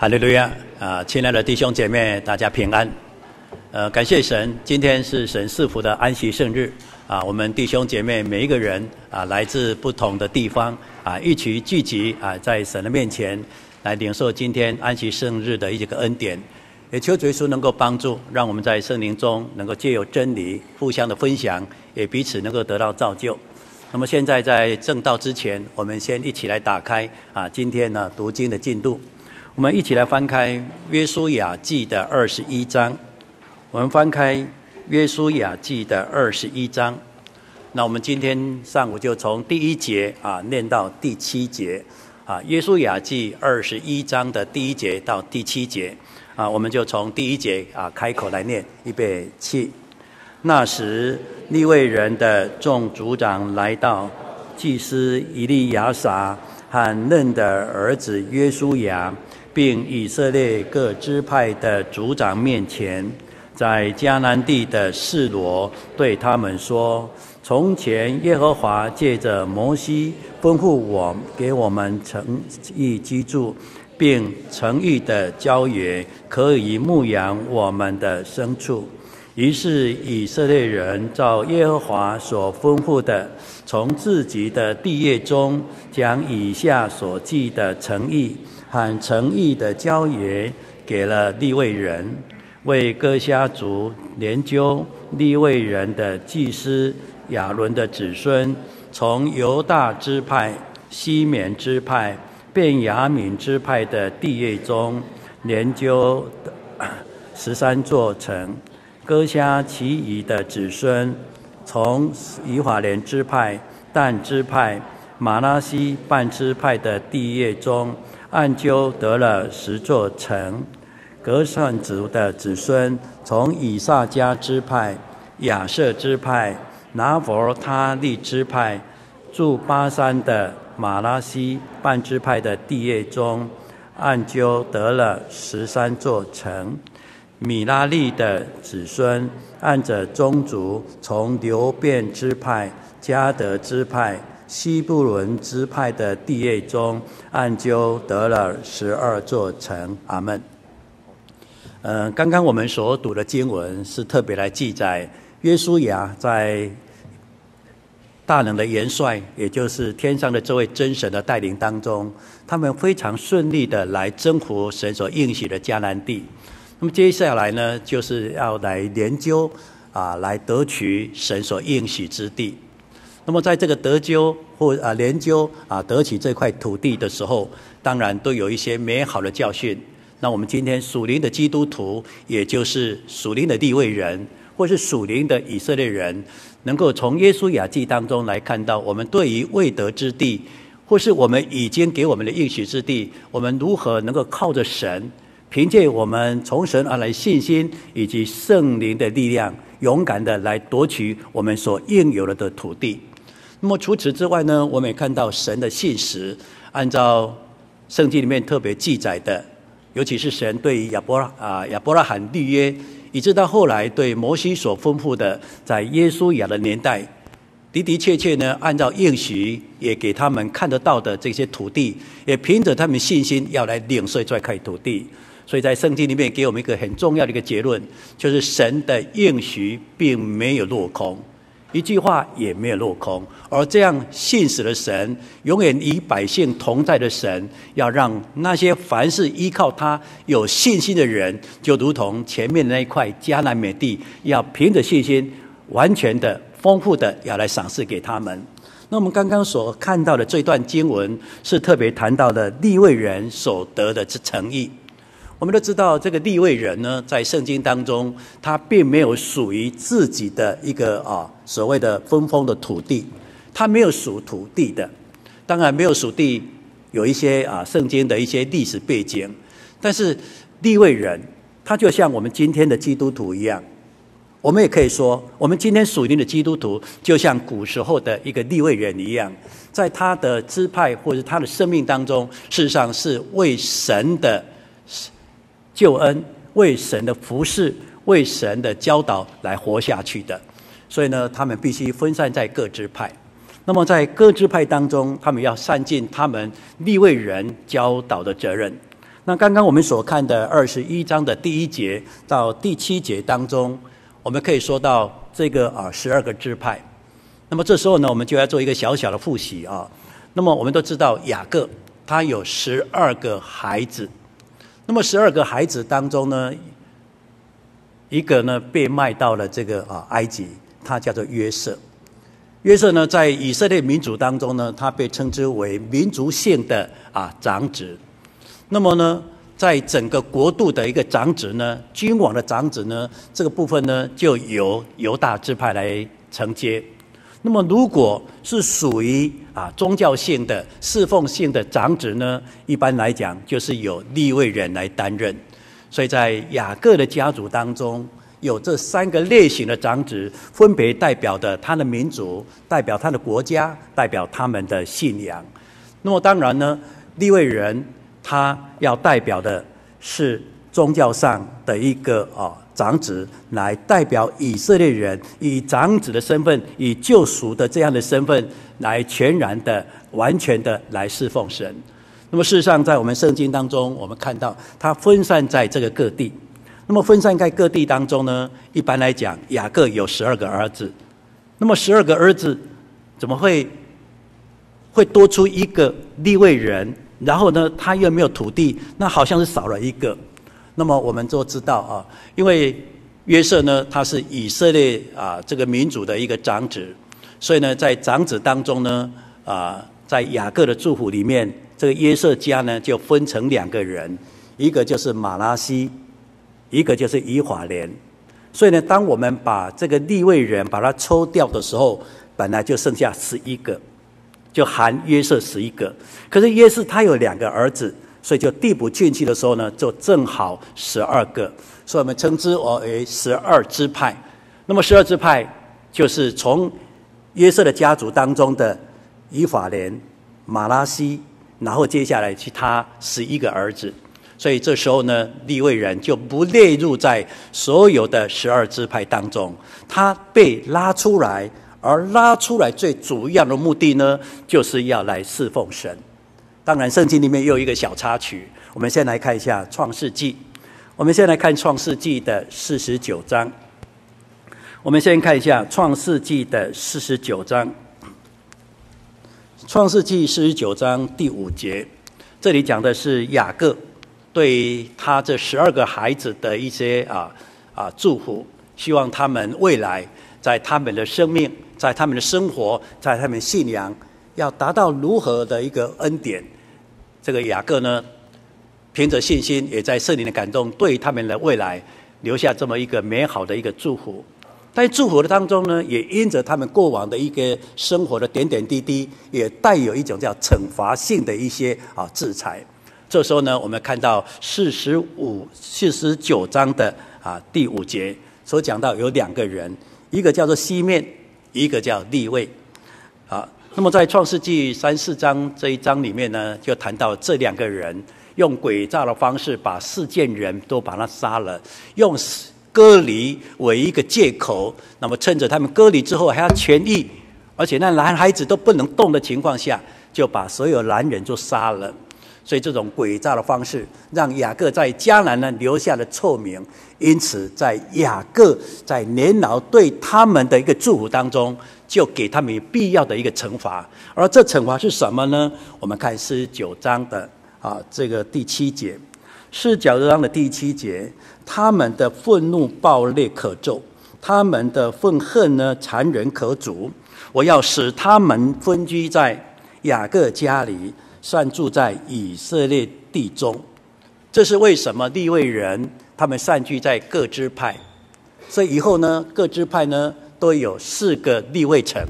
哈利路亚啊！亲爱的弟兄姐妹，大家平安。呃，感谢神，今天是神赐福的安息圣日啊！我们弟兄姐妹每一个人啊，来自不同的地方啊，一起聚集啊，在神的面前来领受今天安息圣日的一个恩典。也求主耶稣能够帮助，让我们在圣灵中能够借由真理互相的分享，也彼此能够得到造就。那么现在在正道之前，我们先一起来打开啊，今天呢读经的进度。我们一起来翻开《约书亚记》的二十一章。我们翻开《约书亚记》的二十一章。那我们今天上午就从第一节啊念到第七节啊，《约书亚记》二十一章的第一节到第七节啊，我们就从第一节啊开口来念，预备起。那时利未人的众族长来到祭司以利亚撒和嫩的儿子约书亚。并以色列各支派的族长面前，在迦南地的示罗对他们说：“从前耶和华借着摩西吩咐我，给我们诚意居住，并诚意的郊野，可以牧养我们的牲畜。于是以色列人照耶和华所吩咐的，从自己的地业中，将以下所记的诚意。”和诚意的交约给了利未人，为各家族研究利未人的祭司亚伦的子孙，从犹大支派、西缅支派、便雅悯支派的地业中，研究十三座城；各家其余的子孙，从以法莲支派、但支派、马拉西半支派的地业中。按阄得了十座城，格善族的子孙从以萨迦支派、亚设支派、拿佛他利支派，住巴山的马拉西半支派的地业中，按阄得了十三座城。米拉利的子孙按着宗族从流便支派、迦得支派。西布伦支派的地业中，按阄得了十二座城。阿门。嗯、刚刚我们所读的经文是特别来记载约书亚在大能的元帅，也就是天上的这位真神的带领当中，他们非常顺利的来征服神所应许的迦南地。那么接下来呢，就是要来研究啊，来得取神所应许之地。那么，在这个得救或啊研究啊得起这块土地的时候，当然都有一些美好的教训。那我们今天属灵的基督徒，也就是属灵的地位人，或是属灵的以色列人，能够从耶稣雅记当中来看到，我们对于未得之地，或是我们已经给我们的应许之地，我们如何能够靠着神，凭借我们从神而来信心以及圣灵的力量，勇敢的来夺取我们所应有了的土地。那么除此之外呢，我们也看到神的信实，按照圣经里面特别记载的，尤其是神对亚伯拉啊亚伯拉罕立约，以致到后来对摩西所吩咐的，在耶稣亚的年代的的确确呢，按照应许也给他们看得到的这些土地，也凭着他们信心要来领受这块土地，所以在圣经里面给我们一个很重要的一个结论，就是神的应许并没有落空。一句话也没有落空，而这样信实的神，永远与百姓同在的神，要让那些凡是依靠他有信心的人，就如同前面那一块迦南美地，要凭着信心，完全的、丰富的，要来赏赐给他们。那我们刚刚所看到的这段经文，是特别谈到的利未人所得的之诚意。我们都知道，这个立位人呢，在圣经当中，他并没有属于自己的一个啊所谓的分封的土地，他没有属土地的。当然，没有属地，有一些啊圣经的一些历史背景。但是立位人，他就像我们今天的基督徒一样，我们也可以说，我们今天属灵的基督徒，就像古时候的一个立位人一样，在他的支派或者他的生命当中，事实上是为神的。救恩，为神的服侍，为神的教导来活下去的，所以呢，他们必须分散在各支派。那么在各支派当中，他们要善尽他们立为人教导的责任。那刚刚我们所看的二十一章的第一节到第七节当中，我们可以说到这个啊十二个支派。那么这时候呢，我们就要做一个小小的复习啊。那么我们都知道雅各他有十二个孩子，那么十二个孩子当中呢，一个呢被卖到了这个啊埃及，他叫做约瑟。约瑟呢在以色列民族当中呢，他被称之为民族性的啊长子。那么呢，在整个国度的一个长子呢，君王的长子呢，这个部分呢，就由犹大支派来承接。那么，如果是属于啊宗教性的、侍奉性的长子呢，一般来讲就是由立位人来担任。所以在雅各的家族当中，有这三个类型的长子，分别代表的他的民族，代表他的国家，代表他们的信仰。那么，当然呢，立位人。他要代表的是宗教上的一个啊长子，来代表以色列人以长子的身份，以救赎的这样的身份，来全然的、完全的来侍奉神。那么事实上，在我们圣经当中，我们看到他分散在这个各地。那么分散在各地当中呢，一般来讲，雅各有十二个儿子。那么十二个儿子怎么会会多出一个利未人？然后呢，他又没有土地，那好像是少了一个。那么我们都知道啊，因为约瑟呢，他是以色列啊这个民族的一个长子，所以呢，在长子当中呢，啊，在雅各的祝福里面，这个约瑟家呢就分成两个人，一个就是马拉西，一个就是以法莲。所以呢，当我们把这个立位人把它抽掉的时候，本来就剩下十一个。就含约瑟十一个，可是约瑟他有两个儿子，所以就递补进去的时候呢，就正好十二个，所以我们称之为十二支派。那么十二支派就是从约瑟的家族当中的以法莲、马拉西，然后接下来其他十一个儿子，所以这时候呢，利未人就不列入在所有的十二支派当中，他被拉出来。而拉出来最主要的目的呢，就是要来侍奉神。当然，圣经里面又有一个小插曲。我们先来看一下《创世纪》。我们先来看《创世纪》的四十九章。我们先看一下《创世纪》的四十九章。《创世纪》四十九章第五节，这里讲的是雅各对他这十二个孩子的一些啊啊祝福，希望他们未来在他们的生命。在他们的生活，在他们信仰，要达到如何的一个恩典？这个雅各呢，凭着信心，也在圣灵的感动，对他们的未来留下这么一个美好的一个祝福。在祝福的当中呢，也因着他们过往的一个生活的点点滴滴，也带有一种叫惩罚性的一些啊制裁。这时候呢，我们看到四十五、四十九章的啊第五节所讲到有两个人，一个叫做西面。一个叫利未，啊，那么在创世纪三四章这一章里面呢，就谈到这两个人用诡诈的方式把四件人都把他杀了，用割离为一个借口，那么趁着他们割离之后还要痊愈，而且那男孩子都不能动的情况下，就把所有男人都杀了。所以这种诡诈的方式，让雅各在迦南呢留下了臭名。因此，在雅各在年老对他们的一个祝福当中，就给他们必要的一个惩罚。而这惩罚是什么呢？我们看四十九章的啊这个第七节，四十九章的第七节，他们的愤怒暴烈可咒，他们的愤恨呢残忍可阻。我要使他们分居在雅各家里。散住在以色列地中，这是为什么？利未人他们散居在各支派，所以以后呢，各支派呢都有四个利未城，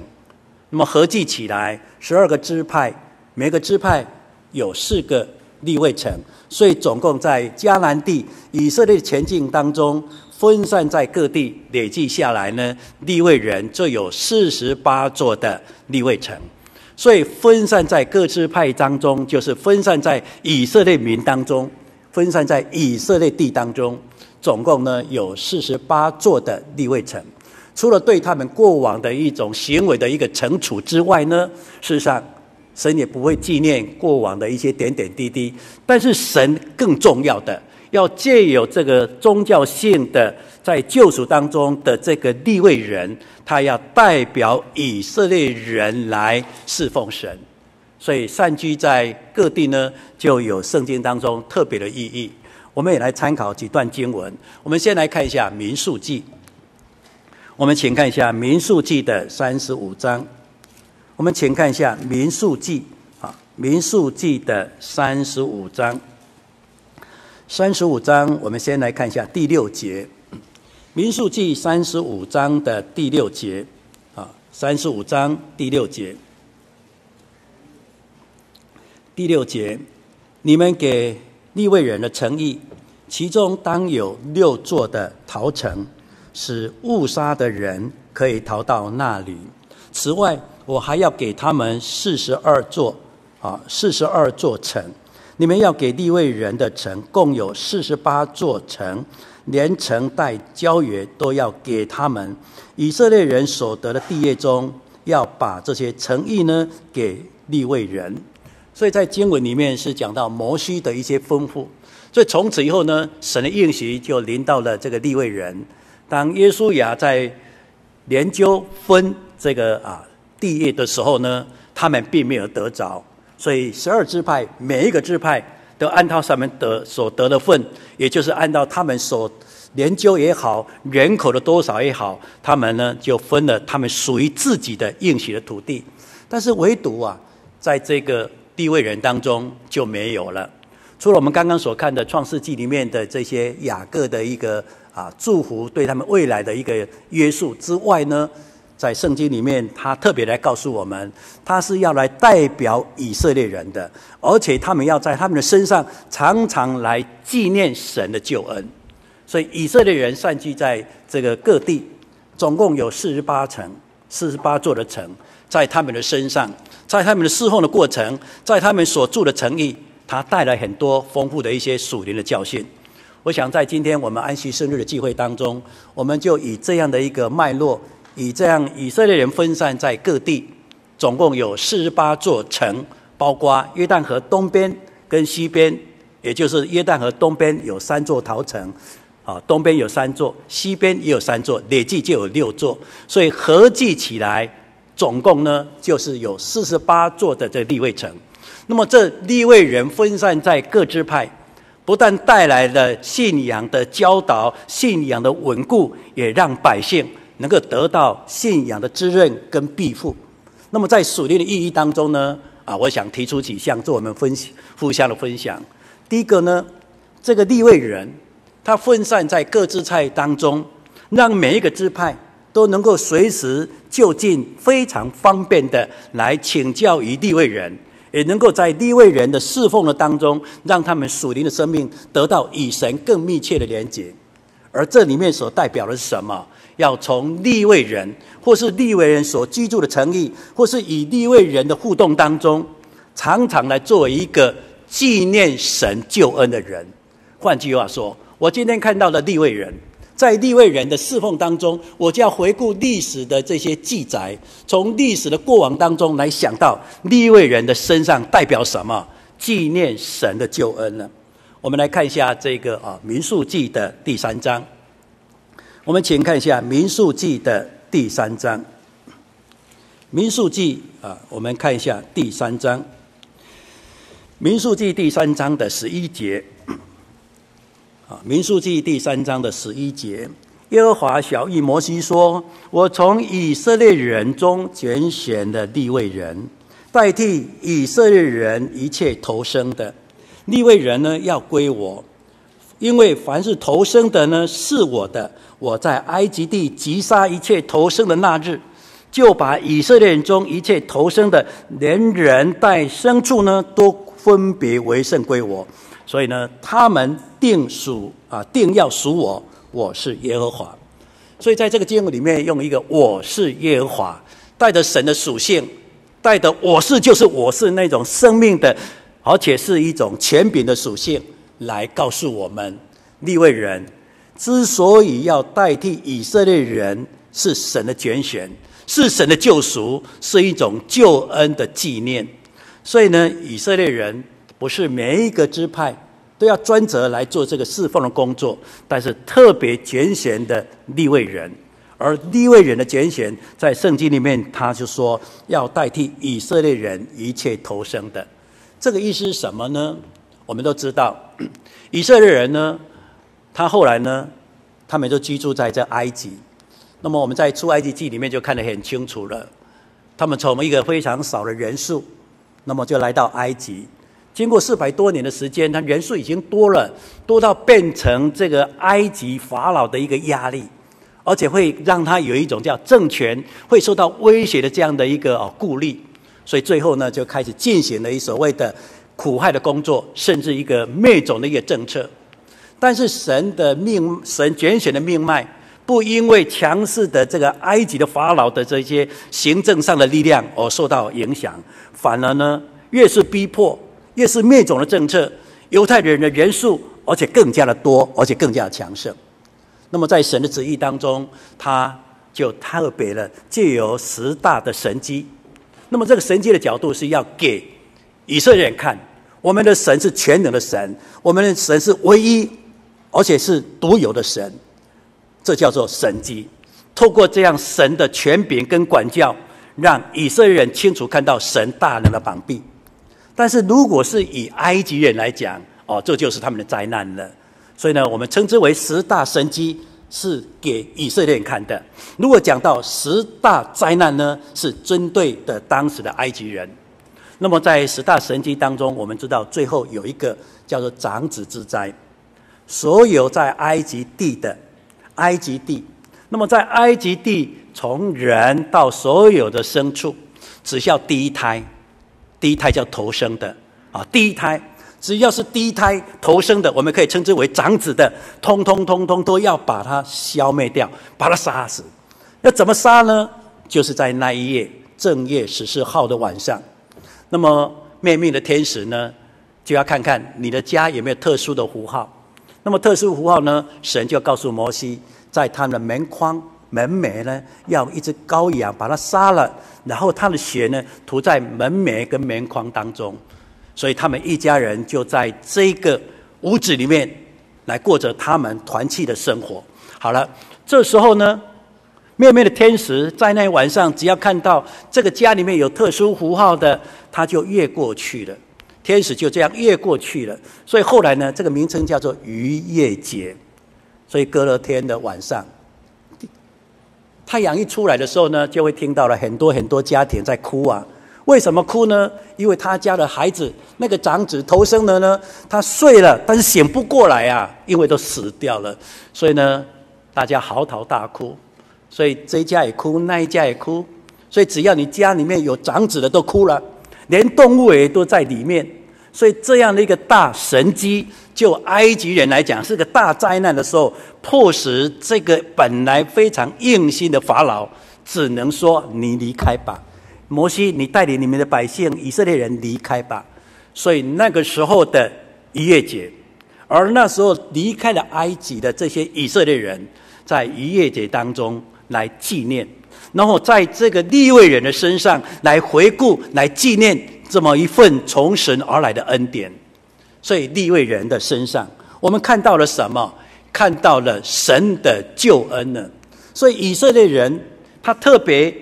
那么合计起来十二个支派，每个支派有四个利未城，所以总共在迦南地以色列前进当中，分散在各地，累计下来呢，利未人就有四十八座的利未城。所以分散在各支派当中，就是分散在以色列民当中，分散在以色列地当中，总共呢有四十八座的立位城。除了对他们过往的一种行为的一个惩处之外呢，事实上神也不会纪念过往的一些点点滴滴。但是神更重要的，要借由这个宗教性的在救赎当中的这个立位人，他要代表以色列人来侍奉神。所以散居在各地呢，就有圣经当中特别的意义。我们也来参考几段经文。我们先来看一下《民数记》。我们请看一下《民数记》的三十五章。我们请看一下《民数记》啊，《民数记》的三十五章。三十五章，我们先来看一下第六节，《民数记》三十五章的第六节啊，三十五章第六节。第六节，你们给立位人的诚意，其中当有六座的逃城。使误杀的人可以逃到那里。此外，我还要给他们四十二座，啊，四十二座城。你们要给利未人的城，共有四十八座城，连城带郊野都要给他们。以色列人所得的地业中，要把这些城邑呢给利未人。所以在经文里面是讲到摩西的一些吩咐。所以从此以后呢，神的应许就临到了这个利未人。当耶稣亚在研究分这个啊地业的时候呢，他们并没有得着，所以十二支派每一个支派都按照上面得所得的份，也就是按照他们所研究也好，人口的多少也好，他们呢就分了他们属于自己的应许的土地。但是唯独啊，在这个地位人当中就没有了。除了我们刚刚所看的创世纪里面的这些雅各的一个。啊，祝福对他们未来的一个约束之外呢，在圣经里面，他特别来告诉我们，他是要来代表以色列人的，而且他们要在他们的身上常常来纪念神的救恩。所以以色列人散居在这个各地，总共有四十八城，四十八座的城，在他们的身上，在他们的侍奉的过程，在他们所住的城邑，他带来很多丰富的一些属灵的教训。我想在今天我们安息生日的聚会当中，我们就以这样的一个脉络，以这样以色列人分散在各地，总共有四十八座城，包括约旦河东边跟西边，也就是约旦河东边有三座陶城，啊，东边有三座，西边也有三座，累计就有六座，所以合计起来，总共呢就是有四十八座的这立位城。那么这立位人分散在各支派。不但带来了信仰的教导、信仰的稳固，也让百姓能够得到信仰的滋润跟庇护。那么在属灵的意义当中呢，啊，我想提出几项做我们分互相的分享。第一个呢，这个立位人他分散在各支派当中，让每一个支派都能够随时就近、非常方便的来请教于立位人。也能够在立位人的侍奉的当中，让他们属灵的生命得到与神更密切的连接。而这里面所代表的是什么？要从利未人，或是利未人所居住的城邑，或是以利未人的互动当中，常常来作为一个纪念神救恩的人。换句话说，我今天看到的利未人。在利未人的侍奉当中，我就要回顾历史的这些记载，从历史的过往当中来想到利未人的身上代表什么？纪念神的救恩呢？我们来看一下这个啊，《民数记》的第三章。我们请看一下《民数记》的第三章，《民数记》啊，我们看一下第三章，《民数记》第三章的十一节。啊，民数记第三章的十一节，耶和华晓諭摩西说：“我从以色列人中拣选的立位人，代替以色列人一切投生的立位人呢，要归我，因为凡是投生的呢，是我的。我在埃及地击杀一切投生的那日，就把以色列人中一切投生的，连人带牲畜呢，都分别为圣归我。”所以呢，他们定属啊，定要属我，我是耶和华。所以在这个经文里面，用一个“我是耶和华”，带着神的属性，带着“我是”就是我是那种生命的，而且是一种权柄的属性，来告诉我们，立位人之所以要代替以色列人，是神的拣选，是神的救赎，是一种救恩的纪念。所以呢，以色列人不是每一个支派都要专责来做这个侍奉的工作，但是特别拣选的立位人，而立位人的拣选，在圣经里面他就说要代替以色列人一切投生的。这个意思是什么呢？我们都知道，以色列人呢，他后来呢，他们就居住在这埃及。那么我们在出埃及记里面就看得很清楚了，他们从一个非常少的人数，那么就来到埃及。经过四百多年的时间，他人数已经多了，多到变成这个埃及法老的一个压力，而且会让他有一种叫政权会受到威胁的这样的一个哦顾虑，所以最后呢就开始进行了一所谓的苦害的工作，甚至一个灭种的一个政策。但是神的命，神拣选的命脉。不因为强势的这个埃及的法老的这些行政上的力量而受到影响，反而呢，越是逼迫，越是灭种的政策，犹太人的人数而且更加的多，而且更加的强盛。那么在神的旨意当中，他就特别的借由十大的神迹。那么这个神迹的角度是要给以色列人看，我们的神是全能的神，我们的神是唯一而且是独有的神。这叫做神迹，透过这样神的权柄跟管教，让以色列人清楚看到神大能的膀臂。但是如果是以埃及人来讲，哦，这就是他们的灾难了。所以呢，我们称之为十大神迹是给以色列人看的。如果讲到十大灾难呢，是针对的当时的埃及人。那么在十大神迹当中，我们知道最后有一个叫做长子之灾，所有在埃及地的。埃及地，那么在埃及地，从人到所有的牲畜，只要第一胎，第一胎叫头生的啊，第一胎只要是第一胎头生的，我们可以称之为长子的，通通通通都要把它消灭掉，把它杀死。要怎么杀呢？就是在那一夜正月十四号的晚上，那么灭命的天使呢，就要看看你的家有没有特殊的符号。那么特殊符号呢？神就告诉摩西，在他的门框、门楣呢，要一只羔羊把它杀了，然后他的血呢涂在门楣跟门框当中。所以他们一家人就在这个屋子里面来过着他们团契的生活。好了，这时候呢，灭命的天使在那晚上，只要看到这个家里面有特殊符号的，他就越过去了。天使就这样越过去了，所以后来呢，这个名称叫做逾越节。所以隔了天的晚上，太阳一出来的时候呢，就会听到了很多很多家庭在哭啊。为什么哭呢？因为他家的孩子那个长子头生的呢，他睡了，但是醒不过来啊，因为都死掉了。所以呢，大家嚎啕大哭。所以这一家也哭，那一家也哭。所以只要你家里面有长子的都哭了。连动物也都在里面，所以这样的一个大神迹，就埃及人来讲是个大灾难的时候，迫使这个本来非常硬心的法老，只能说你离开吧，摩西，你带领你们的百姓以色列人离开吧。所以那个时候的逾越节，而那时候离开了埃及的这些以色列人，在逾越节当中来纪念。然后在这个立位人的身上来回顾、来纪念这么一份从神而来的恩典，所以立位人的身上，我们看到了什么？看到了神的救恩呢。所以以色列人他特别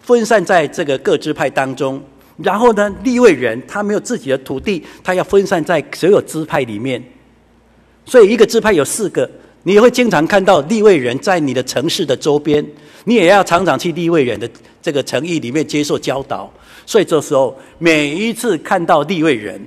分散在这个各支派当中，然后呢，立位人他没有自己的土地，他要分散在所有支派里面，所以一个支派有四个。你会经常看到利未人在你的城市的周边，你也要常常去利未人的这个城邑里面接受教导。所以这时候，每一次看到利未人，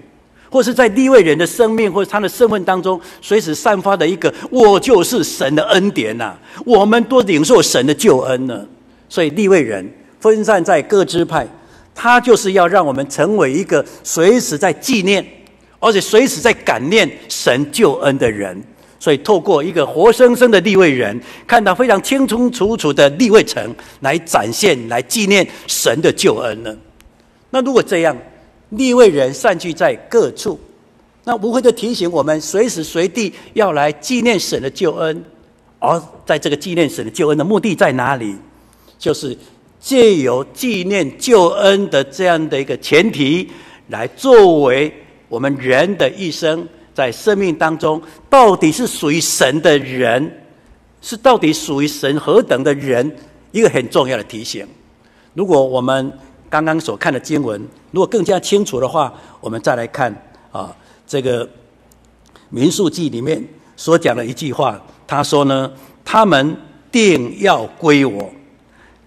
或是在利未人的生命或者他的身份当中，随时散发的一个“我就是神的恩典”呐，我们都领受神的救恩呢。所以利未人分散在各支派，他就是要让我们成为一个随时在纪念，而且随时在感念神救恩的人。所以，透过一个活生生的立位人，看到非常清清楚楚的立位城，来展现、来纪念神的救恩呢。那如果这样，立位人散居在各处，那无非就提醒我们，随时随地要来纪念神的救恩。而在这个纪念神的救恩的目的在哪里？就是借由纪念救恩的这样的一个前提，来作为我们人的一生，在生命当中，到底是属于神的人，是到底属于神何等的人，一个很重要的提醒。如果我们刚刚所看的经文，如果更加清楚的话，我们再来看啊，这个民数记里面所讲的一句话，他说呢，他们定要归我，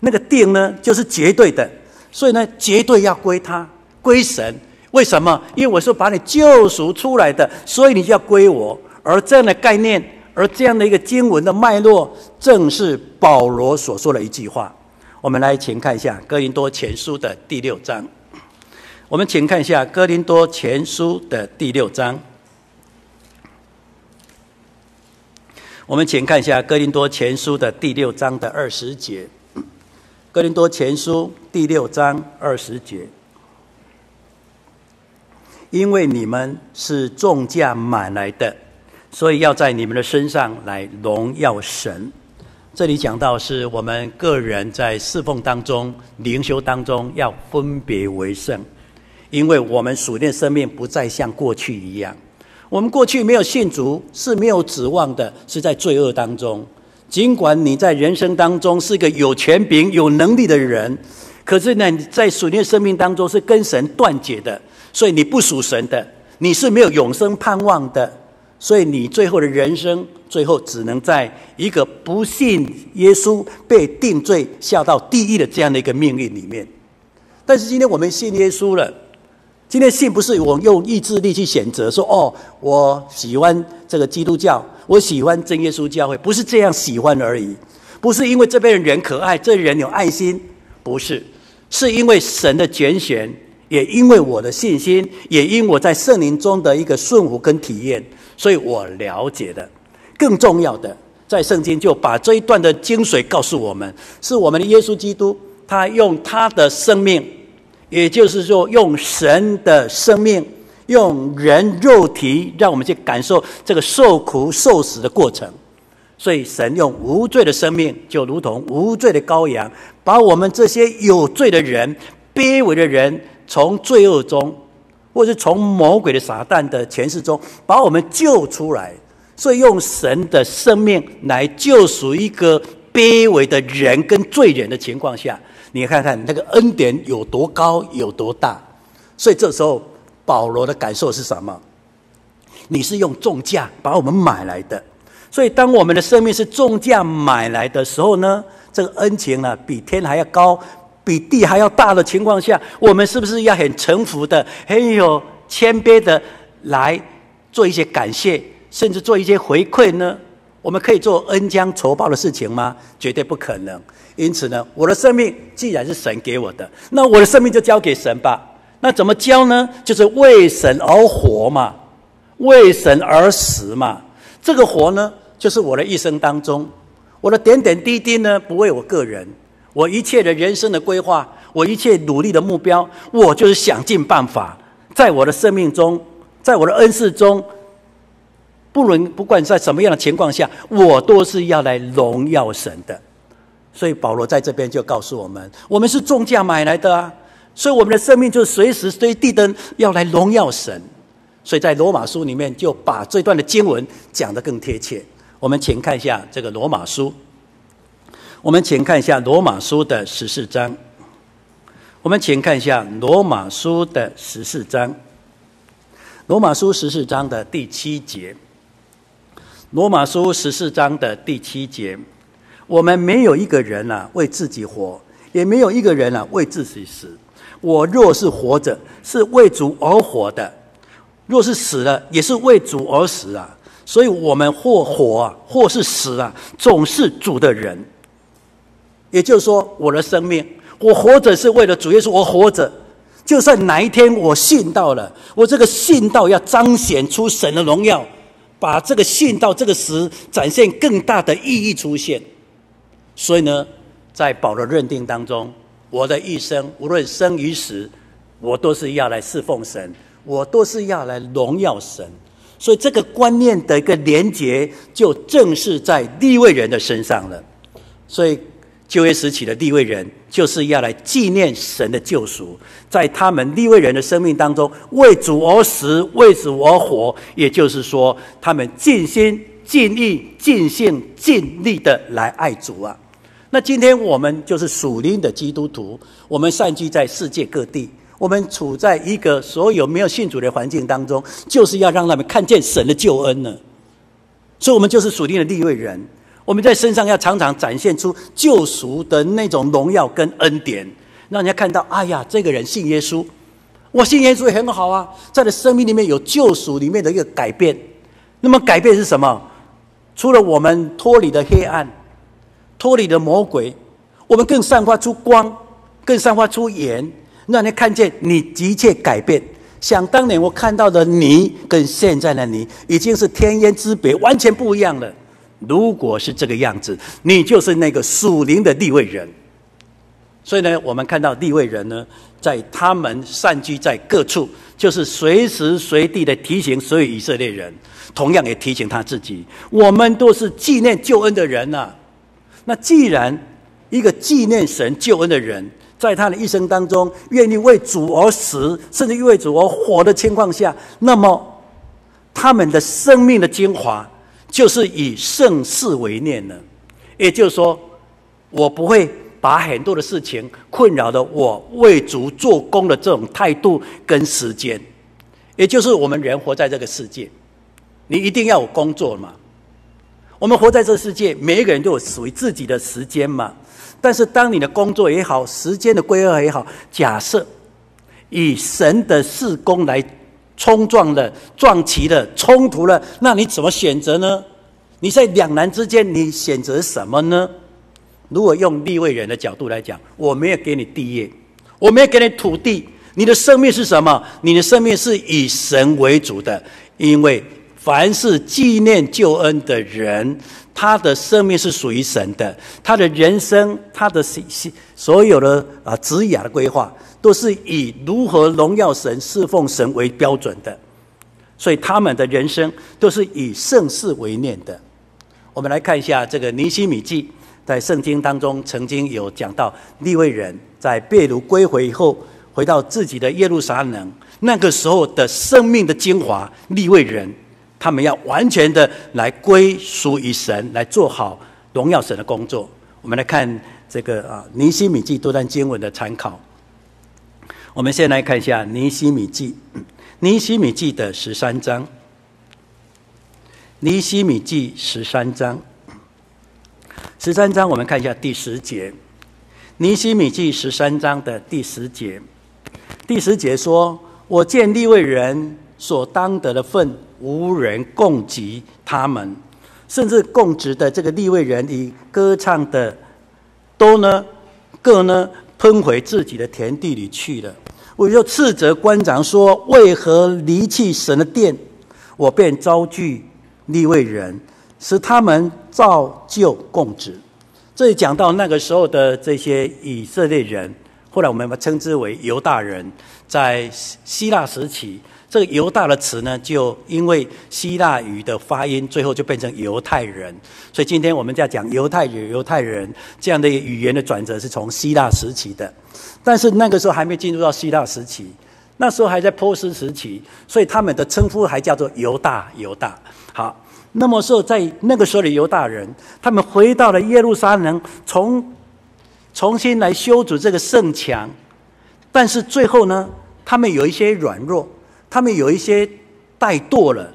那个定呢，就是绝对的，所以呢，绝对要归他，归神。为什么？因为我是把你救赎出来的，所以你就要归我。而这样的概念，而这样的一个经文的脉络，正是保罗所说的一句话。我们来请看一下《哥林多前书》的第六章。我们请看一下《哥林多前书》的第六章。我们请看一下《哥林多前书》的第六章的二十节，《哥林多前书》第六章二十节。因为你们是重价买来的，所以要在你们的身上来荣耀神。这里讲到是我们个人在侍奉当中、灵修当中要分别为圣，因为我们属灵生命不再像过去一样。我们过去没有信主，是没有指望的，是在罪恶当中。尽管你在人生当中是个有权柄、有能力的人，可是呢，在属灵生命当中是跟神断绝的。所以你不属神的，你是没有永生盼望的，所以你最后的人生，最后只能在一个不信耶稣、被定罪下到地狱的这样的一个命运里面。但是今天我们信耶稣了，今天信不是我用意志力去选择说哦，我喜欢这个基督教，我喜欢真耶稣教会，不是这样喜欢而已，不是因为这边人可爱，这人有爱心，不是，是因为神的拣选。也因为我的信心，也因我在圣灵中的一个顺服跟体验，所以我了解的。更重要的，在圣经就把这一段的精髓告诉我们：是我们的耶稣基督，他用他的生命，也就是说，用神的生命，用人肉体，让我们去感受这个受苦受死的过程。所以，神用无罪的生命，就如同无罪的羔羊，把我们这些有罪的人、卑微的人。从罪恶中，或是从魔鬼的撒旦的权势中，把我们救出来。所以用神的生命来救赎一个卑微的人跟罪人的情况下，你看看那个恩典有多高，有多大。所以这时候保罗的感受是什么？你是用重价把我们买来的。所以当我们的生命是重价买来的时候呢，这个恩情呢，比天还要高。比地还要大的情况下，我们是不是要很臣服的、很有谦卑的来做一些感谢，甚至做一些回馈呢？我们可以做恩将仇报的事情吗？绝对不可能。因此呢，我的生命既然是神给我的，那我的生命就交给神吧。那怎么交呢？就是为神而活嘛，为神而死嘛。这个活呢，就是我的一生当中，我的点点滴滴呢，不为我个人。我一切的人生的规划，我一切努力的目标，我就是想尽办法，在我的生命中，在我的恩赐中，不论不管在什么样的情况下，我都是要来荣耀神的。所以保罗在这边就告诉我们：我们是重价买来的啊！所以我们的生命就是随时随地的要来荣耀神。所以在罗马书里面就把这段的经文讲得更贴切。我们请看一下这个罗马书。我们请看一下罗马书的十四章。我们请看一下罗马书的十四章。罗马书十四章的第七节。罗马书十四章的第七节。我们没有一个人啊为自己活，也没有一个人啊为自己死。我若是活着，是为主而活的；若是死了，也是为主而死啊。所以，我们或活啊，或是死啊，总是主的人。也就是说，我的生命，我活着是为了主耶稣。我活着，就算哪一天我信道了，我这个信道要彰显出神的荣耀，把这个信道这个词展现更大的意义出现。所以呢，在保罗认定当中，我的一生无论生与死，我都是要来侍奉神，我都是要来荣耀神。所以这个观念的一个连结，就正是在立位人的身上了。所以。旧约时期的立位人，就是要来纪念神的救赎，在他们立位人的生命当中，为主而死，为主而活。也就是说，他们尽心、尽意、尽性、尽力的来爱主啊。那今天我们就是属灵的基督徒，我们散居在世界各地，我们处在一个所有没有信主的环境当中，就是要让他们看见神的救恩呢。所以，我们就是属灵的立位人。我们在身上要常常展现出救赎的那种荣耀跟恩典，让人家看到，哎呀，这个人信耶稣，我信耶稣也很好啊，在他生命里面有救赎里面的一个改变。那么，改变是什么？除了我们脱离的黑暗，脱离的魔鬼，我们更散发出光，更散发出盐，让人家看见你的确改变。想当年我看到的你，跟现在的你已经是天渊之别，完全不一样了。如果是这个样子，你就是那个属灵的利未人。所以呢，我们看到利未人呢，在他们散居在各处，就是随时随地的提醒所有以色列人，同样也提醒他自己：我们都是纪念救恩的人呐、啊。那既然一个纪念神救恩的人，在他的一生当中，愿意为主而死，甚至为主而活的情况下，那么他们的生命的精华，就是以圣事为念呢。也就是说，我不会把很多的事情困扰的我为主做工的这种态度跟时间。也就是我们人活在这个世界，你一定要有工作嘛。我们活在这世界，每一个人都有属于自己的时间嘛。但是，当你的工作也好，时间的规划也好，假设以神的事工来冲撞了、撞齐了、冲突了，那你怎么选择呢？你在两难之间，你选择什么呢？如果用立位人的角度来讲，我没有给你地业，我没有给你土地，你的生命是什么？你的生命是以神为主的，因为凡是纪念救恩的人。他的生命是属于神的，他的人生，他的所有的啊职业的规划，都是以如何荣耀神、侍奉神为标准的，所以他们的人生都是以圣事为念的。我们来看一下这个尼希米记，在圣经当中曾经有讲到，利未人在被掳归回以后，回到自己的耶路撒冷，那个时候的生命的精华，利未人。他们要完全的来归属于神，来做好荣耀神的工作。我们来看这个啊，尼希米记多段经文的参考。我们先来看一下尼希米记，尼希米记的十三章。尼希米记十三章，十三章我们看一下第十节。尼希米记十三章的第十节，第十节说：“我见利未人所当得的份。”无人供给他们，甚至供职的这个立位人与歌唱的，都呢各呢喷回自己的田地里去了。我就斥责官长说：“为何离弃神的殿？”我便招聚立位人，使他们照旧供职。这里讲到那个时候的这些以色列人，后来我们称之为犹大人，在希腊时期。这个犹大的词呢，就因为希腊语的发音，最后就变成犹太人。所以今天我们在讲犹太语、犹太人这样的语言的转折，是从希腊时期的。但是那个时候还没进入到希腊时期，那时候还在波斯时期，所以他们的称呼还叫做犹大。犹大。好，那么说在那个时候的犹大人，他们回到了耶路撒冷，重重新来修筑这个圣墙，但是最后呢，他们有一些软弱。他们有一些怠惰了，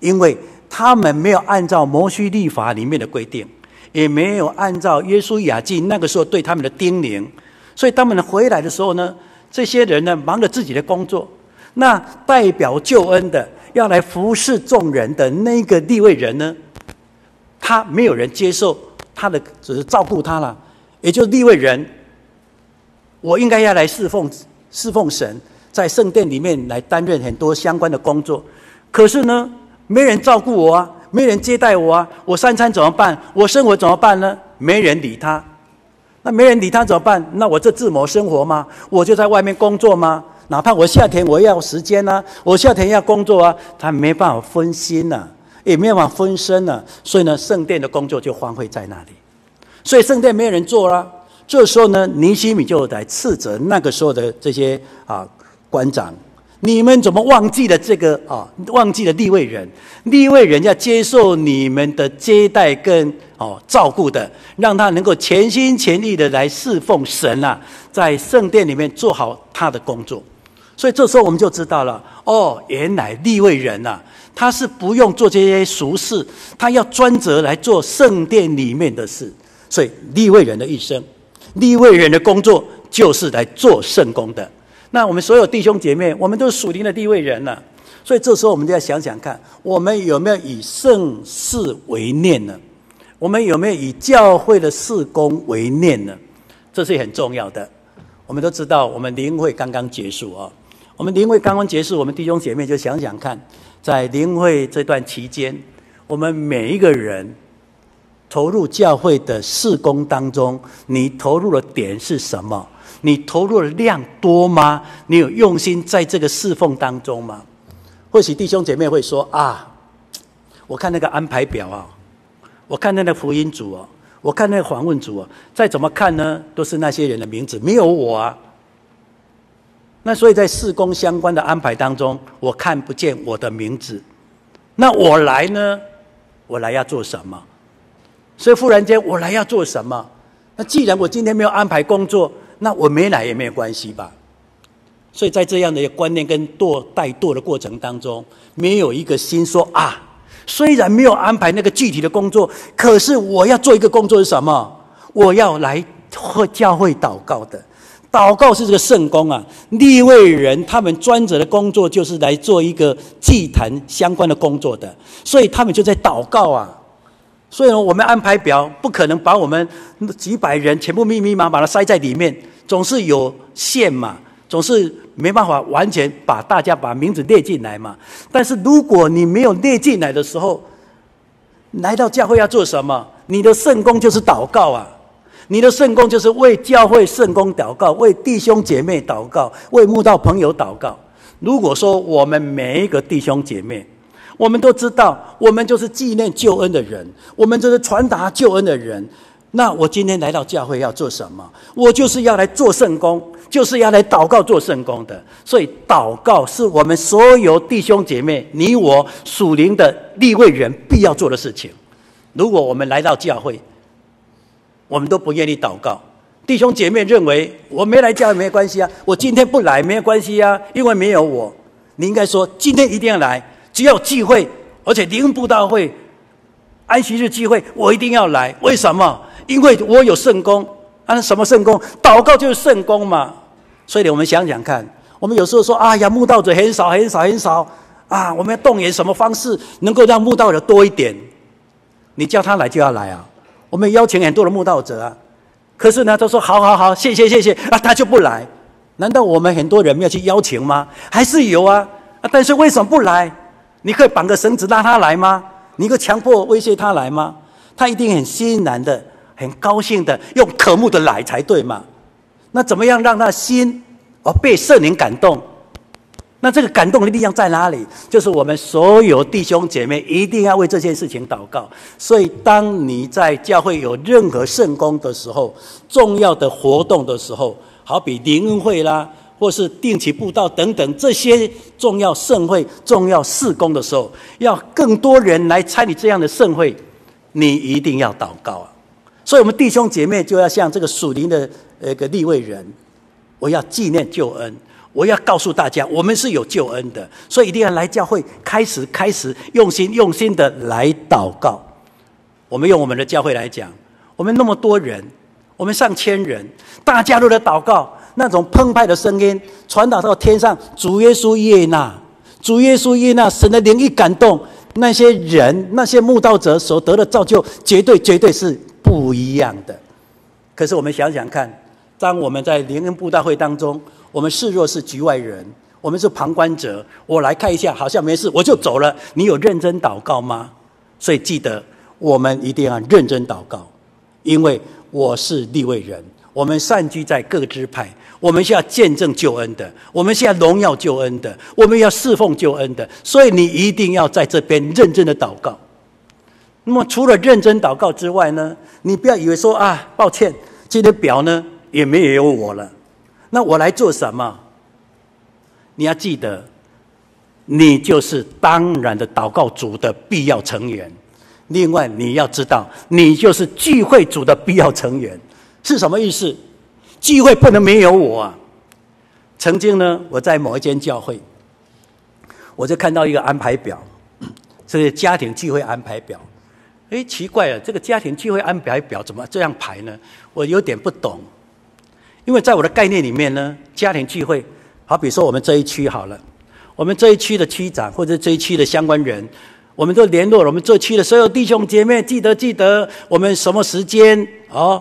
因为他们没有按照摩西律法里面的规定，也没有按照耶稣雅记那个时候对他们的叮咛，所以他们回来的时候呢，这些人呢忙着自己的工作，那代表救恩的要来服侍众人的那个立位人呢，他没有人接受他的，只是照顾他了，也就是利未人，我应该要来侍奉侍奉神。在圣殿里面来担任很多相关的工作，可是呢，没人照顾我啊，没人接待我啊，我三餐怎么办？我生活怎么办呢？没人理他，那没人理他怎么办？那我这自谋生活吗？我就在外面工作吗？哪怕我夏天我要时间呢、我夏天要工作啊，他没办法分心呐、也没办法分身呐、所以呢，圣殿的工作就荒废在那里。所以圣殿没有人做了。这时候呢，尼西米就来斥责那个时候的这些啊官长。你们怎么忘记了这个啊？忘记了立位人，立位人要接受你们的接待跟哦照顾的，让他能够全心全意的来侍奉神啊，在圣殿里面做好他的工作。所以这时候我们就知道了，哦，原来立位人呐，他是不用做这些俗事，他要专责来做圣殿里面的事。所以立位人的一生，立位人的工作就是来做圣工的。那我们所有弟兄姐妹，我们都是属灵的利未人了，所以这时候我们就要想想看，我们有没有以圣事为念呢？我们有没有以教会的事工为念呢？这是很重要的。我们都知道，我们灵会刚刚结束啊，我们灵会刚刚结束，我们弟兄姐妹就想想看，在灵会这段期间，我们每一个人投入教会的事工当中，你投入的点是什么？你投入的量多吗？你有用心在这个侍奉当中吗？或许弟兄姐妹会说啊，我看那个安排表啊，我看那个福音组哦，我看那个访问组哦，再怎么看呢，都是那些人的名字，没有我啊。那所以在事工相关的安排当中，我看不见我的名字。那我来呢？我来要做什么？所以忽然间我来要做什么？那既然我今天没有安排工作，那我没来也没有关系吧，所以在这样的一个观念跟舵带舵的过程当中，没有一个心说啊，虽然没有安排那个具体的工作，可是我要做一个工作是什么？我要来和教会祷告的，祷告是这个圣工啊。利未人他们专责的工作就是来做一个祭坛相关的工作的，所以他们就在祷告啊。所以呢，我们安排表不可能把我们几百人全部密密麻麻的塞在里面。总是有限嘛，总是没办法完全把大家把名字列进来嘛。但是如果你没有列进来的时候，来到教会要做什么？你的圣工就是祷告啊！你的圣工就是为教会圣工祷告，为弟兄姐妹祷告，为慕道朋友祷告。如果说我们每一个弟兄姐妹，我们都知道，我们就是纪念救恩的人，我们就是传达救恩的人。那我今天来到教会要做什么？我就是要来做圣工，就是要来祷告做圣工的。所以祷告是我们所有弟兄姐妹、你我属灵的立位人必要做的事情。如果我们来到教会，我们都不愿意祷告，弟兄姐妹认为我没来教会没关系啊，我今天不来没有关系啊，因为没有我。你应该说今天一定要来，只要聚会，而且灵恩布道会、安息日聚会，我一定要来。为什么？因为我有圣工，啊，什么圣工？祷告就是圣工嘛。所以呢，我们想想看，我们有时候说，哎呀，慕道者很少，很少，很少，啊，我们要动员什么方式能够让慕道者多一点？你叫他来就要来啊。我们邀请很多的慕道者啊，可是呢，他说好好好，谢谢谢谢，啊，他就不来。难道我们很多人没有去邀请吗？还是有，啊，但是为什么不来？你可以绑个绳子拉他来吗？你可以强迫威胁他来吗？他一定很欣然的。很高兴的，用渴慕的来才对嘛？那怎么样让他心哦被圣灵感动？那这个感动的力量在哪里？就是我们所有弟兄姐妹一定要为这件事情祷告。所以，当你在教会有任何圣工的时候、重要的活动的时候，好比灵恩会啦，或是定期布道等等这些重要盛会、重要事工的时候，要更多人来参与这样的盛会，你一定要祷告啊！所以，我们弟兄姐妹就要像这个属灵的呃个立位人，我要纪念救恩，我要告诉大家，我们是有救恩的，所以一定要来教会，开始开始用心用心的来祷告。我们用我们的教会来讲，我们那么多人，我们上千人，大家都在祷告，那种澎湃的声音传导到天上，主耶稣耶纳，主耶稣耶纳，神的灵一感动，那些人那些慕道者所得的造就，绝对绝对是。不一样的，可是我们想想看，当我们在灵恩布道会当中，我们视若是局外人，我们是旁观者，我来看一下，好像没事，我就走了。你有认真祷告吗？所以记得，我们一定要认真祷告，因为我是立位人，我们散居在各支派，我们是要见证救恩的，我们是要荣耀救恩的，我们要侍奉救恩的，所以你一定要在这边认真的祷告。那么除了认真祷告之外呢，你不要以为说啊，抱歉，今天表呢也没有我了，那我来做什么？你要记得，你就是当然的祷告组的必要成员。另外，你要知道，你就是聚会组的必要成员，是什么意思？聚会不能没有我啊！曾经呢，我在某一间教会，我就看到一个安排表，这个家庭聚会安排表。哎，奇怪了，这个家庭聚会安排表怎么这样排呢？我有点不懂，因为在我的概念里面呢，家庭聚会，好比说我们这一区好了，我们这一区的区长或者这一区的相关人。我们都联络了我们这区的所有弟兄姐妹，记得记得，我们什么时间哦，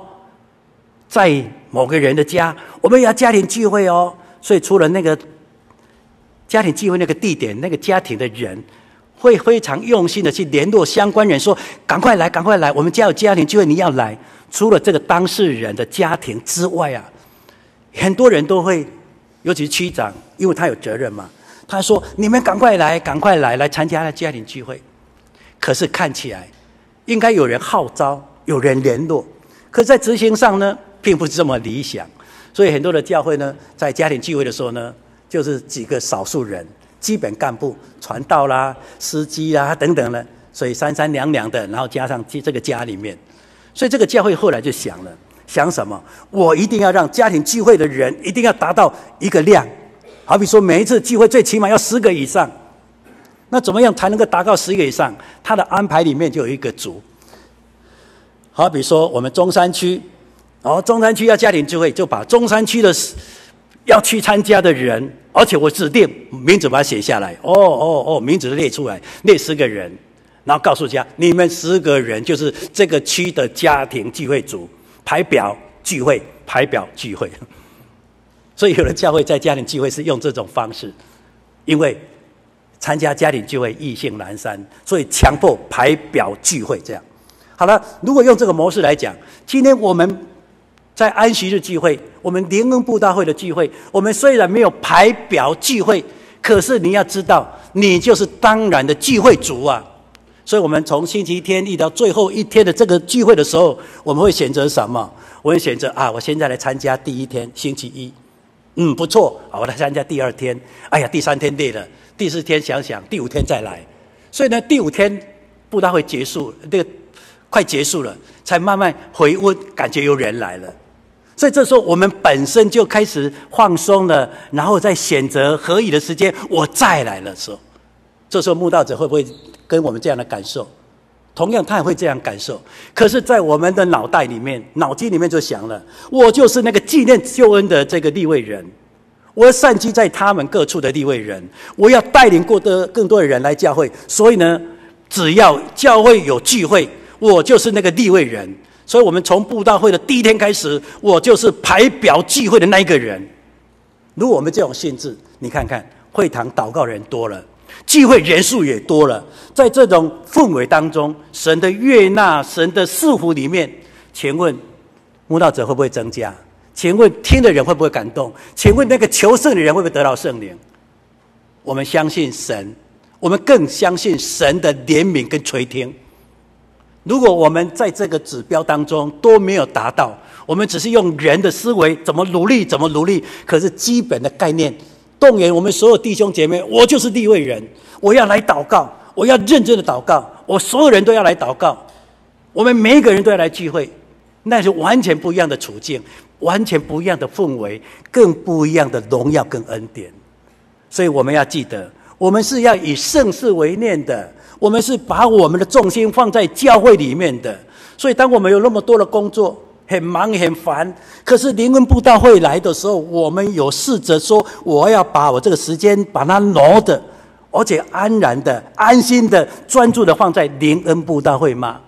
在某个人的家，我们也要家庭聚会哦。所以除了那个家庭聚会那个地点，那个家庭的人会非常用心的去联络相关人，说赶快来，赶快来，我们家有家庭聚会，你要来。除了这个当事人的家庭之外啊，很多人都会，尤其是区长，因为他有责任嘛。他说：“你们赶快来，赶快来，来参加他家庭聚会。”可是看起来，应该有人号召，有人联络，可在执行上呢，并不是这么理想。所以很多的教会呢，在家庭聚会的时候呢，就是几个少数人，基本干部、传道啦、司机啦等等的，所以三三两两的，然后加上这个家里面，所以这个教会后来就想了，想什么？我一定要让家庭聚会的人一定要达到一个量。好比说，每一次聚会最起码要十个以上，那怎么样才能够达到十个以上？他的安排里面就有一个组。好比说，我们中山区，哦，中山区要家庭聚会，就把中山区的要去参加的人，而且我指定名字把它写下来。哦哦哦，名字列出来，列十个人，然后告诉家，你们十个人就是这个区的家庭聚会组，排表聚会，排表聚会。所以，有的教会在家庭聚会是用这种方式，因为参加家庭聚会意兴阑珊，所以强迫排表聚会这样。好了，如果用这个模式来讲，今天我们在安息日聚会，我们灵恩布道会的聚会，我们虽然没有排表聚会，可是你要知道，你就是当然的聚会组啊。所以，我们从星期天一到最后一天的这个聚会的时候，我们会选择什么？我会选择啊，我现在来参加第一天，星期一。嗯，不错，好，我来参加第二天。哎呀，第三天累了，第四天想想，第五天再来。所以呢，第五天布道会结束，这个快结束了，才慢慢回温，感觉有人来了。所以这时候我们本身就开始放松了，然后再选择合宜的时间，我再来的时候，这时候慕道者会不会跟我们这样的感受？同样，他也会这样感受。可是，在我们的脑袋里面、脑筋里面就想了：我就是那个纪念救恩的这个立位人，我要散居在他们各处的立位人，我要带领过的更多的人来教会。所以呢，只要教会有聚会，我就是那个立位人。所以我们从布道会的第一天开始，我就是排表聚会的那一个人。如果我们这种性质，你看看会堂祷告人多了。聚会人数也多了，在这种氛围当中，神的悦纳、神的赐福里面，请问慕道者会不会增加？请问听的人会不会感动？请问那个求圣的人会不会得到圣灵？我们相信神，我们更相信神的怜悯跟垂听。如果我们在这个指标当中都没有达到，我们只是用人的思维怎么努力怎么努力，可是基本的概念。动员我们所有弟兄姐妹，我就是利未人，我要来祷告，我要认真的祷告，我所有人都要来祷告，我们每一个人都要来聚会，那是完全不一样的处境，完全不一样的氛围，更不一样的荣耀跟恩典。所以我们要记得，我们是要以圣事为念的，我们是把我们的重心放在教会里面的。所以，当我们有那么多的工作，很忙很烦，可是灵恩布道会来的时候，我们有试着说，我要把我这个时间把它挪的，而且安然的、安心的、专注的放在灵恩布道会吗？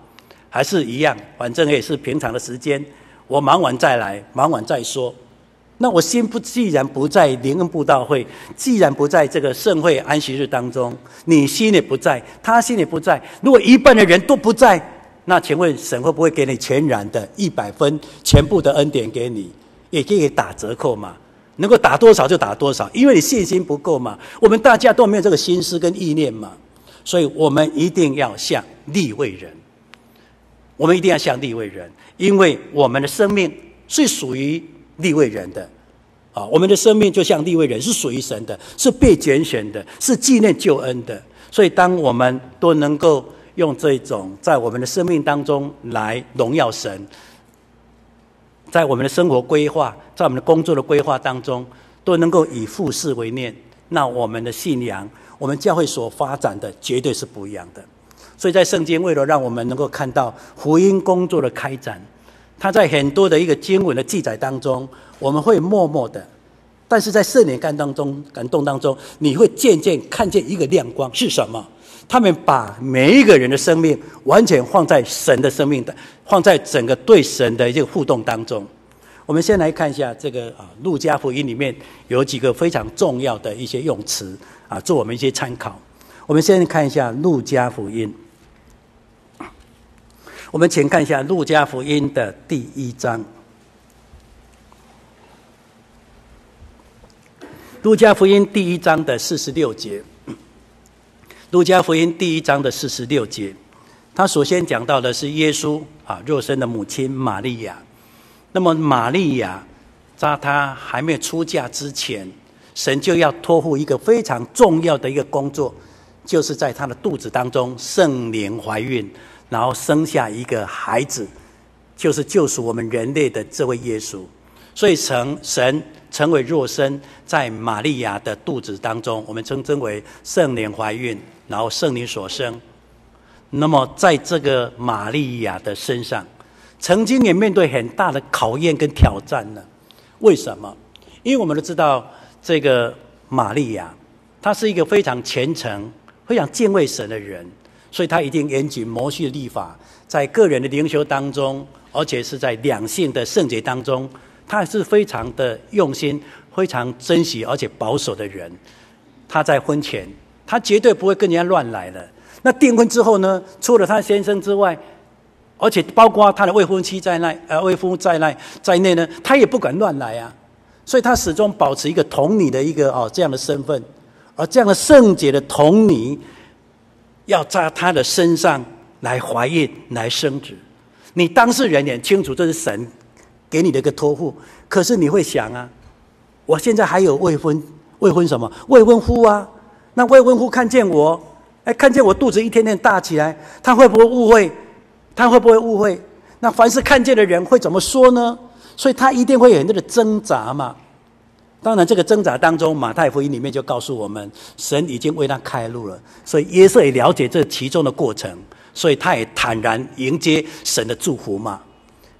还是一样，反正也是平常的时间，我忙完再来，忙完再说。那我心不既然不在灵恩布道会，既然不在这个盛会安息日当中，你心里不在，他心里不在，如果一半的人都不在。那请问神会不会给你全然的一百分，全部的恩典给你，也可以打折扣嘛？能够打多少就打多少，因为你信心不够嘛。我们大家都没有这个心思跟意念嘛，所以我们一定要像立位人，我们一定要像立位人，因为我们的生命是属于立位人的。啊，我们的生命就像立位人，是属于神的，是被拣选的，是纪念救恩的。所以，当我们都能够用这种在我们的生命当中来荣耀神，在我们的生活规划，在我们的工作的规划当中，都能够以父事为念，那我们的信仰，我们教会所发展的绝对是不一样的。所以在圣经为了让我们能够看到福音工作的开展，他在很多的一个经文的记载当中，我们会默默的，但是在圣灵感当中感动当中，你会渐渐看见一个亮光是什么？他们把每一个人的生命完全放在神的生命的，放在整个对神的一个互动当中。我们先来看一下这个啊，路加福音里面有几个非常重要的一些用词啊，做我们一些参考。我们先看一下路加福音。我们请看一下《路加福音》的第一章，《路加福音》第一章的四十六节，《路加福音》第一章的四十六节，他首先讲到的是耶稣啊肉身的母亲玛利亚。那么玛利亚在她还没有出嫁之前，神就要托付一个非常重要的一个工作，就是在她的肚子当中圣灵怀孕。然后生下一个孩子，就是救赎我们人类的这位耶稣。所以成神成为肉身，在玛利亚的肚子当中，我们称之为圣灵怀孕，然后圣灵所生。那么在这个玛利亚的身上，曾经也面对很大的考验跟挑战呢。为什么？因为我们都知道，这个玛利亚，她是一个非常虔诚、非常敬畏神的人。所以他一定严谨摩西的立法，在个人的灵修当中，而且是在两性的圣洁当中，他还是非常的用心、非常珍惜而且保守的人。他在婚前，他绝对不会跟人家乱来的。那订婚之后呢？除了他先生之外，而且包括他的未婚妻在内，呃，未婚在内在内呢，他也不敢乱来啊。所以他始终保持一个童女的一个哦这样的身份，而这样的圣洁的童女。要在他的身上来怀孕、来生子，你当事人也清楚这是神给你的一个托付。可是你会想啊，我现在还有未婚、未婚什么未婚夫啊？那未婚夫看见我，哎，看见我肚子一天天大起来，他会不会误会？他会不会误会？那凡是看见的人会怎么说呢？所以他一定会有很多的挣扎嘛。当然，这个挣扎当中，马太福音里面就告诉我们，神已经为他开路了。所以约瑟也了解这其中的过程，所以他也坦然迎接神的祝福嘛。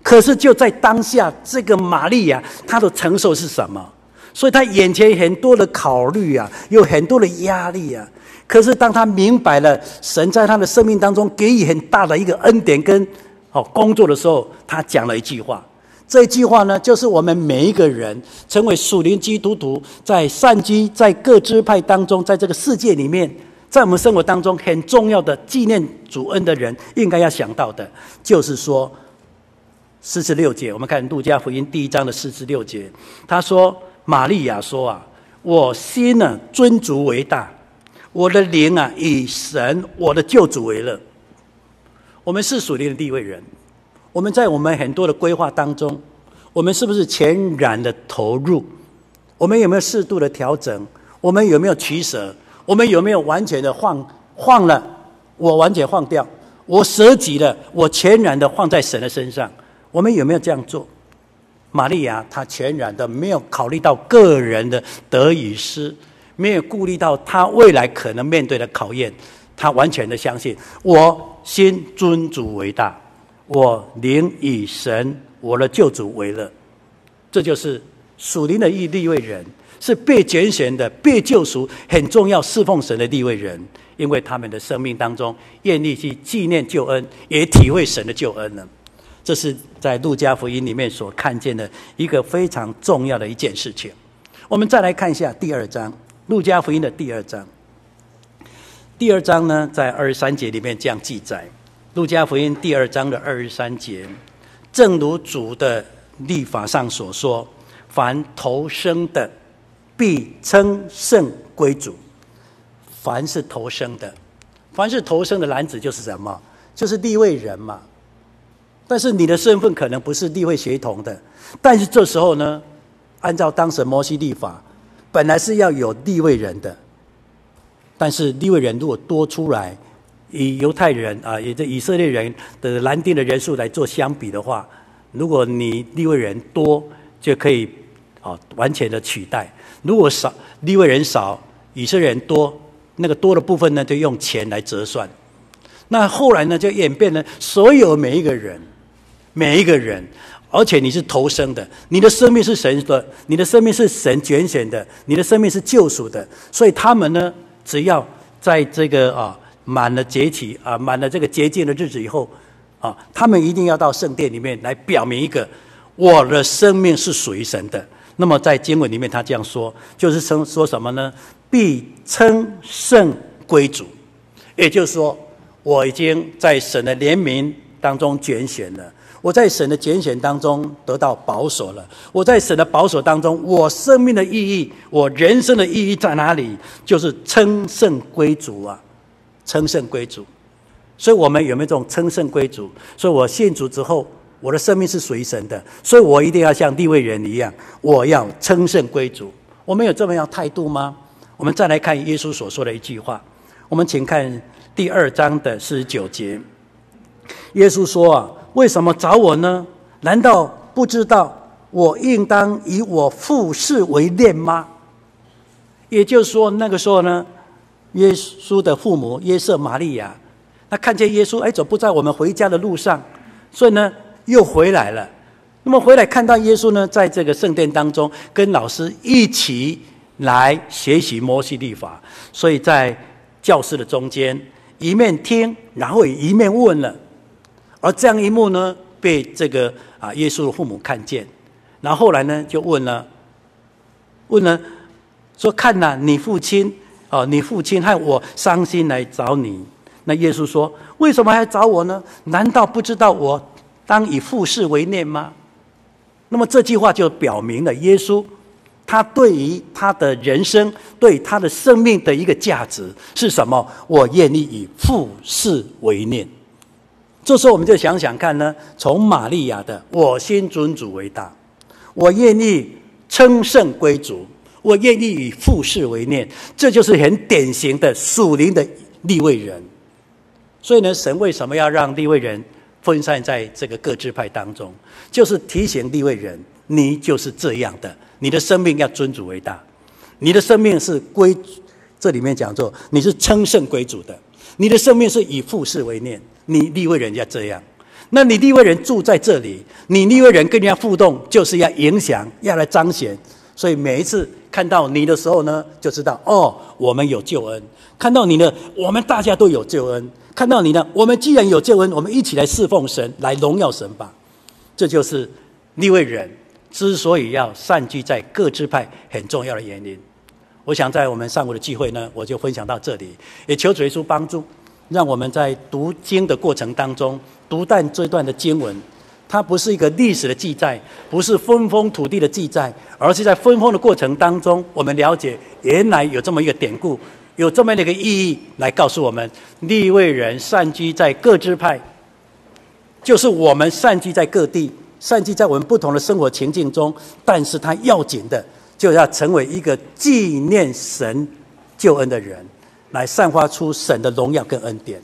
可是就在当下，这个玛利亚她的承受是什么？所以她眼前很多的考虑啊，有很多的压力啊。可是当她明白了神在她的生命当中给予很大的一个恩典跟哦工作的时候，她讲了一句话。这句话呢，就是我们每一个人成为属灵基督徒，在散居在各支派当中，在这个世界里面，在我们生活当中很重要的纪念主恩的人，应该要想到的，就是说四十六节。我们看路加福音第一章的四十六节，他说：“玛利亚说啊，我心呢尊主为大，我的灵啊以神我的救主为乐。”我们是属灵的利未人。我们在我们很多的规划当中，我们是不是全然的投入？我们有没有适度的调整？我们有没有取舍？我们有没有完全的放放了？我完全放掉，我舍己了，我全然的放在神的身上。我们有没有这样做？玛利亚她全然的没有考虑到个人的得与失，没有顾虑到她未来可能面对的考验，她完全的相信，我心尊主为大。我灵以神我的救主为乐，这就是属灵的义利位人，是被拣选的、被救赎、很重要侍奉神的利未人，因为他们的生命当中愿意去纪念救恩，也体会神的救恩呢。这是在路加福音里面所看见的一个非常重要的一件事情。我们再来看一下第二章，路加福音的第二章。第二章呢，在二十三节里面这样记载。路加福音第二章的二十三节，正如主的律法上所说，凡投生的，必称圣归主。凡是投生的，凡是投生的男子就是什么？就是立位人嘛。但是你的身份可能不是立位协同的。但是这时候呢，按照当时摩西立法，本来是要有立位人的。但是立位人如果多出来，以犹太人啊，也就以色列人的男丁的人数来做相比的话，如果你利未人多，就可以啊完全的取代；如果少，利未人少，以色列人多，那个多的部分呢，就用钱来折算。那后来呢，就演变了所有每一个人，每一个人，而且你是投生的，你的生命是神的，你的生命是神拣选的，你的生命是救赎的，所以他们呢，只要在这个啊。满了节期啊，满了这个洁净的日子以后，啊，他们一定要到圣殿里面来表明一个我的生命是属于神的。那么在经文里面，他这样说，就是称说什么呢？必称圣归主，也就是说，我已经在神的怜悯当中拣选了，我在神的拣选当中得到保守了，我在神的保守当中，我生命的意义，我人生的意义在哪里？就是称圣归主啊。称圣归主，所以我们有没有这种称圣归主？所以我信主之后，我的生命是属于神的，所以我一定要像利未人一样，我要称圣归主。我们有这么样态度吗？我们再来看耶稣所说的一句话，我们请看第二章的四十九节。耶稣说：“啊，为什么找我呢？难道不知道我应当以我父事为念吗？”也就是说，那个时候呢。耶稣的父母约瑟、玛利亚，他看见耶稣，哎，走不在我们回家的路上，所以呢，又回来了。那么回来看到耶稣呢，在这个圣殿当中，跟老师一起来学习摩西律法，所以在教室的中间，一面听，然后也一面问了。而这样一幕呢，被这个啊耶稣的父母看见，然后后来呢，就问了，问了，说：“看呐，你父亲。”哦，你父亲害我伤心来找你，那耶稣说：“为什么还找我呢？难道不知道我当以父事为念吗？”那么这句话就表明了耶稣他对于他的人生、对他的生命的一个价值是什么？我愿意以父事为念。这时候我们就想想看呢，从玛利亚的“我心尊主为大”，我愿意称圣归主。我愿意以父事为念，这就是很典型的属灵的立位人。所以呢，神为什么要让立位人分散在这个各支派当中？就是提醒立位人，你就是这样的，你的生命要尊主为大，你的生命是归，这里面讲说你是称圣归主的，你的生命是以父事为念，你立位人要这样。那你立位人住在这里，你立位人跟人家互动，就是要影响，要来彰显。所以每一次看到你的时候呢，就知道哦，我们有救恩。看到你呢，我们大家都有救恩。看到你呢，我们既然有救恩，我们一起来侍奉神，来荣耀神吧。这就是利未人之所以要散居在各支派很重要的原因。我想在我们上午的聚会呢，我就分享到这里，也求主耶稣帮助，让我们在读经的过程当中，读但这段的经文。它不是一个历史的记载，不是分封土地的记载，而是在分封的过程当中，我们了解原来有这么一个典故，有这么样的一个意义，来告诉我们立位人散居在各支派，就是我们散居在各地，散居在我们不同的生活情境中，但是它要紧的，就要成为一个纪念神救恩的人，来散发出神的荣耀跟恩典。